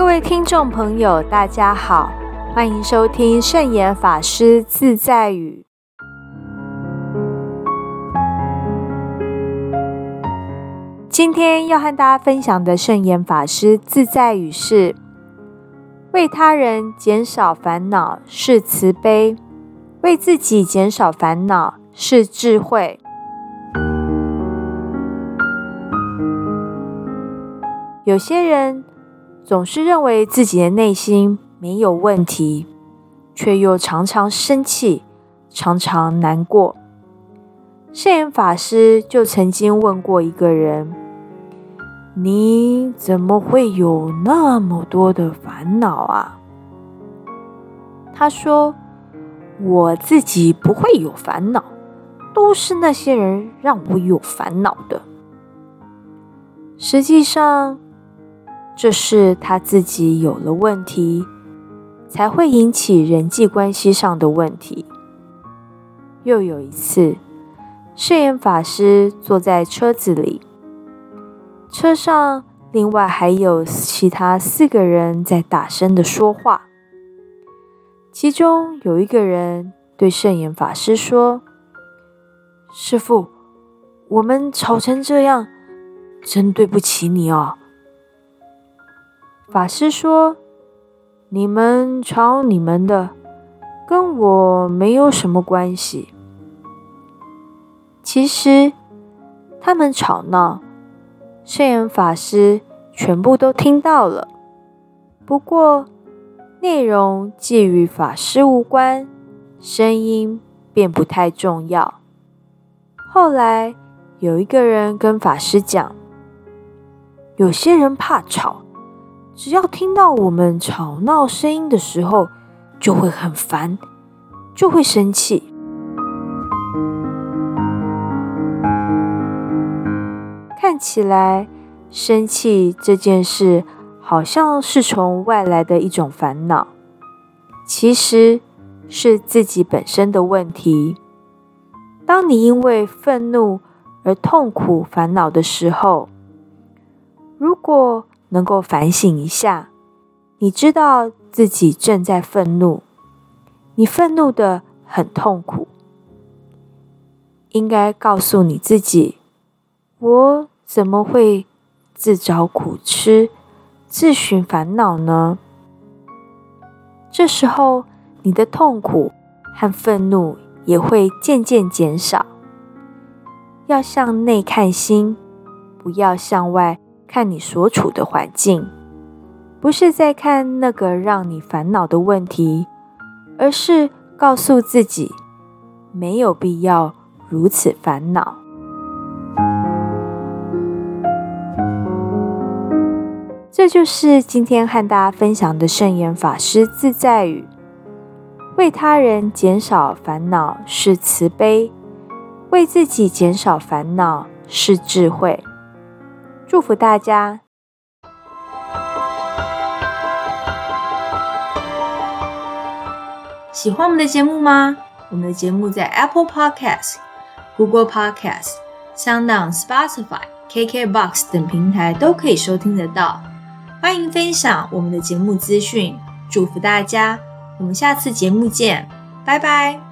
各位听众朋友，大家好，欢迎收听圣严法师自在语。今天要和大家分享的圣严法师自在语是：为他人减少烦恼是慈悲，为自己减少烦恼是智慧。有些人。总是认为自己的内心没有问题，却又常常生气，常常难过。摄影法师就曾经问过一个人：“你怎么会有那么多的烦恼啊？”他说：“我自己不会有烦恼，都是那些人让我有烦恼的。”实际上。这是他自己有了问题，才会引起人际关系上的问题。又有一次，圣严法师坐在车子里，车上另外还有其他四个人在大声的说话。其中有一个人对圣严法师说：“师傅，我们吵成这样，真对不起你哦。”法师说：“你们吵你们的，跟我没有什么关系。其实他们吵闹，圣严法师全部都听到了。不过内容既与法师无关，声音便不太重要。后来有一个人跟法师讲：有些人怕吵。”只要听到我们吵闹声音的时候，就会很烦，就会生气。看起来生气这件事好像是从外来的一种烦恼，其实是自己本身的问题。当你因为愤怒而痛苦、烦恼的时候，如果能够反省一下，你知道自己正在愤怒，你愤怒的很痛苦，应该告诉你自己：我怎么会自找苦吃、自寻烦恼呢？这时候，你的痛苦和愤怒也会渐渐减少。要向内看心，不要向外。看你所处的环境，不是在看那个让你烦恼的问题，而是告诉自己没有必要如此烦恼。这就是今天和大家分享的圣严法师自在语：为他人减少烦恼是慈悲，为自己减少烦恼是智慧。祝福大家！喜欢我们的节目吗？我们的节目在 Apple Podcast、Google Podcast、SoundOn、Spotify、KKBox 等平台都可以收听得到。欢迎分享我们的节目资讯，祝福大家！我们下次节目见，拜拜。